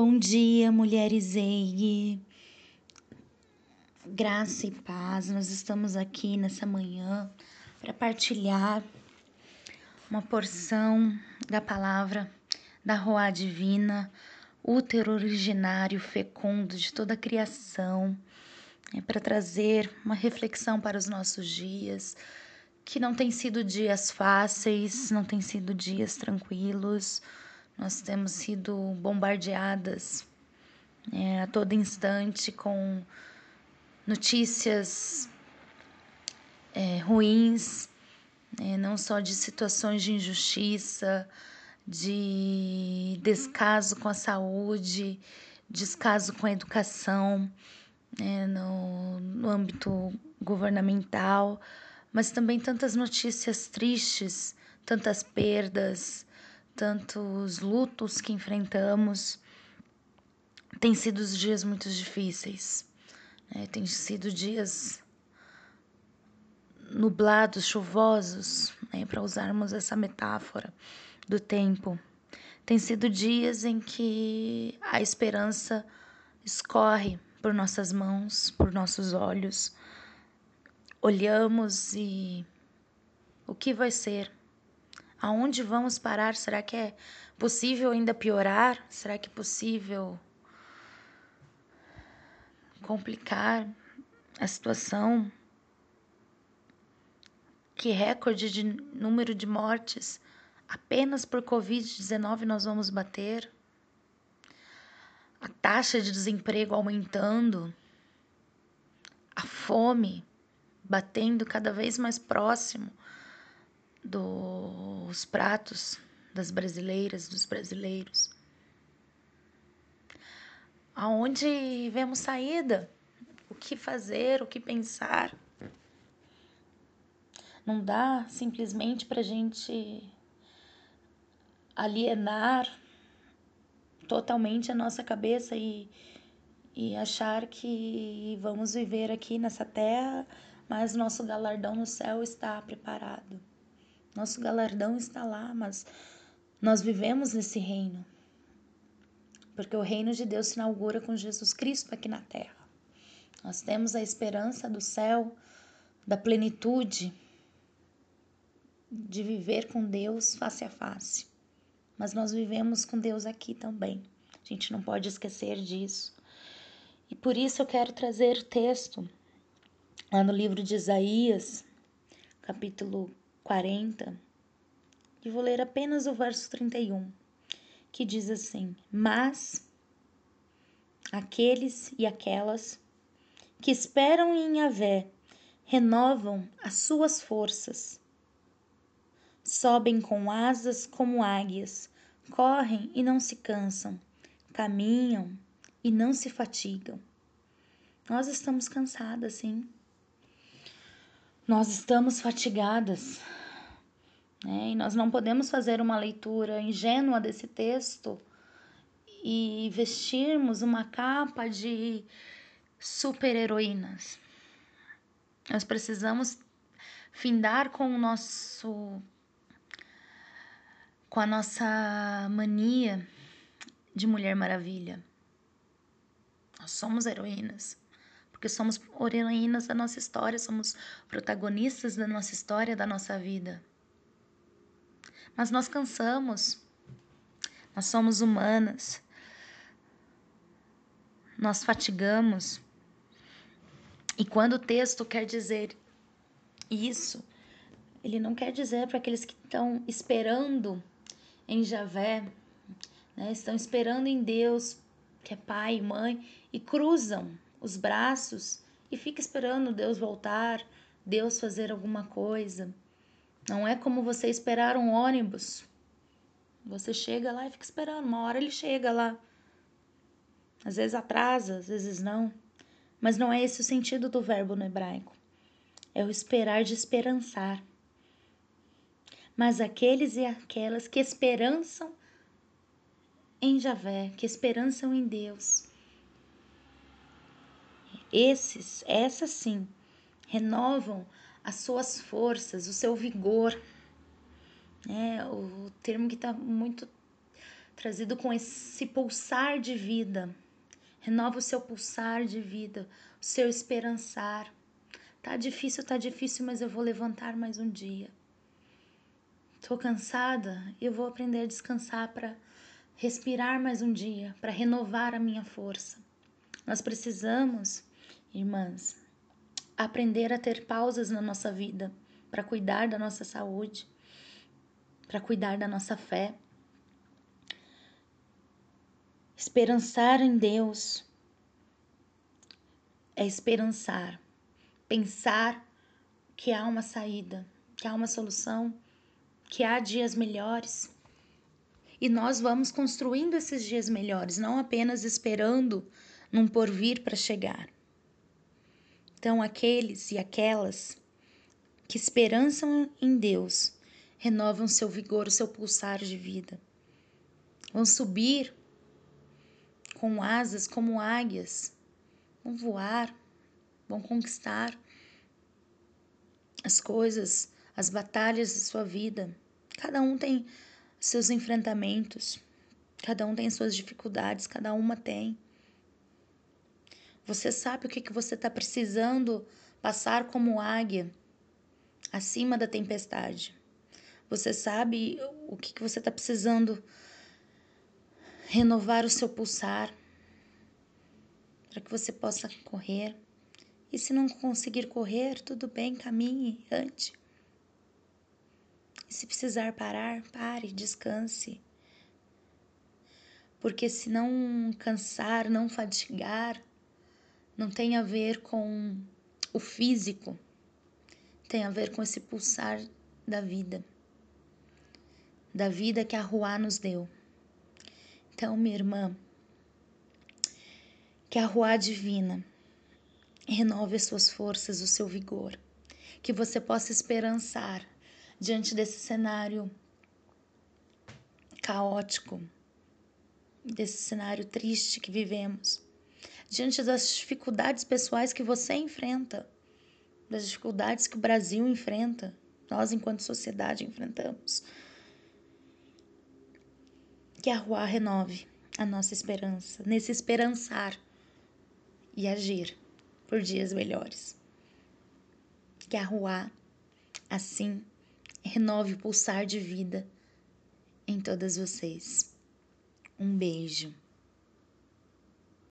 Bom dia, mulheres EIG. Graça e paz. Nós estamos aqui nessa manhã para partilhar uma porção da palavra da Roá Divina, útero originário fecundo de toda a criação, é para trazer uma reflexão para os nossos dias, que não tem sido dias fáceis, não tem sido dias tranquilos, nós temos sido bombardeadas é, a todo instante com notícias é, ruins, é, não só de situações de injustiça, de descaso com a saúde, descaso com a educação, é, no, no âmbito governamental, mas também tantas notícias tristes, tantas perdas, tantos lutos que enfrentamos. Tem sido dias muito difíceis, né? tem sido dias nublados, chuvosos, né? para usarmos essa metáfora do tempo. Tem sido dias em que a esperança escorre por nossas mãos, por nossos olhos. Olhamos e o que vai ser? Aonde vamos parar? Será que é possível ainda piorar? Será que é possível complicar a situação? Que recorde de número de mortes apenas por Covid-19 nós vamos bater? A taxa de desemprego aumentando, a fome batendo cada vez mais próximo dos pratos das brasileiras, dos brasileiros. Aonde vemos saída? O que fazer? O que pensar? Não dá simplesmente para a gente alienar totalmente a nossa cabeça e, e achar que vamos viver aqui nessa terra, mas nosso galardão no céu está preparado. Nosso galardão está lá, mas nós vivemos nesse reino. Porque o reino de Deus se inaugura com Jesus Cristo aqui na terra. Nós temos a esperança do céu, da plenitude, de viver com Deus face a face. Mas nós vivemos com Deus aqui também. A gente não pode esquecer disso. E por isso eu quero trazer texto lá no livro de Isaías, capítulo 40, e vou ler apenas o verso 31, que diz assim: Mas aqueles e aquelas que esperam em Yahvé renovam as suas forças, sobem com asas como águias, correm e não se cansam, caminham e não se fatigam. Nós estamos cansadas, sim. Nós estamos fatigadas, né? E nós não podemos fazer uma leitura ingênua desse texto e vestirmos uma capa de super-heroínas. Nós precisamos findar com o nosso com a nossa mania de Mulher Maravilha. Nós somos heroínas, porque somos heroínas da nossa história, somos protagonistas da nossa história, da nossa vida. Mas nós cansamos. Nós somos humanas. Nós fatigamos. E quando o texto quer dizer isso, ele não quer dizer para aqueles que estão esperando em Javé, né? estão esperando em Deus, que é pai e mãe, e cruzam os braços e fica esperando Deus voltar, Deus fazer alguma coisa. Não é como você esperar um ônibus. Você chega lá e fica esperando. Uma hora ele chega lá. Às vezes atrasa, às vezes não. Mas não é esse o sentido do verbo no hebraico. É o esperar de esperançar. Mas aqueles e aquelas que esperançam em Javé, que esperançam em Deus. Esses, essas sim, renovam as suas forças, o seu vigor. É, o termo que está muito trazido com esse pulsar de vida. Renova o seu pulsar de vida, o seu esperançar. Tá difícil, tá difícil, mas eu vou levantar mais um dia. Tô cansada, eu vou aprender a descansar para respirar mais um dia, para renovar a minha força. Nós precisamos, irmãs, aprender a ter pausas na nossa vida para cuidar da nossa saúde, para cuidar da nossa fé. Esperançar em Deus é esperançar, pensar que há uma saída, que há uma solução, que há dias melhores. E nós vamos construindo esses dias melhores, não apenas esperando num porvir para chegar. Então, aqueles e aquelas que esperançam em Deus renovam seu vigor, o seu pulsar de vida. Vão subir com asas como águias, vão voar, vão conquistar as coisas, as batalhas da sua vida. Cada um tem seus enfrentamentos, cada um tem suas dificuldades, cada uma tem. Você sabe o que, que você está precisando passar como águia acima da tempestade. Você sabe o que, que você está precisando renovar o seu pulsar para que você possa correr. E se não conseguir correr, tudo bem, caminhe, ande. E se precisar parar, pare, descanse. Porque se não cansar, não fadigar, não tem a ver com o físico, tem a ver com esse pulsar da vida, da vida que a Ruá nos deu. Então, minha irmã, que a Ruá divina renove as suas forças, o seu vigor, que você possa esperançar diante desse cenário caótico, desse cenário triste que vivemos diante das dificuldades pessoais que você enfrenta, das dificuldades que o Brasil enfrenta, nós, enquanto sociedade, enfrentamos. Que a Rua renove a nossa esperança, nesse esperançar e agir por dias melhores. Que a Rua, assim, renove o pulsar de vida em todas vocês. Um beijo.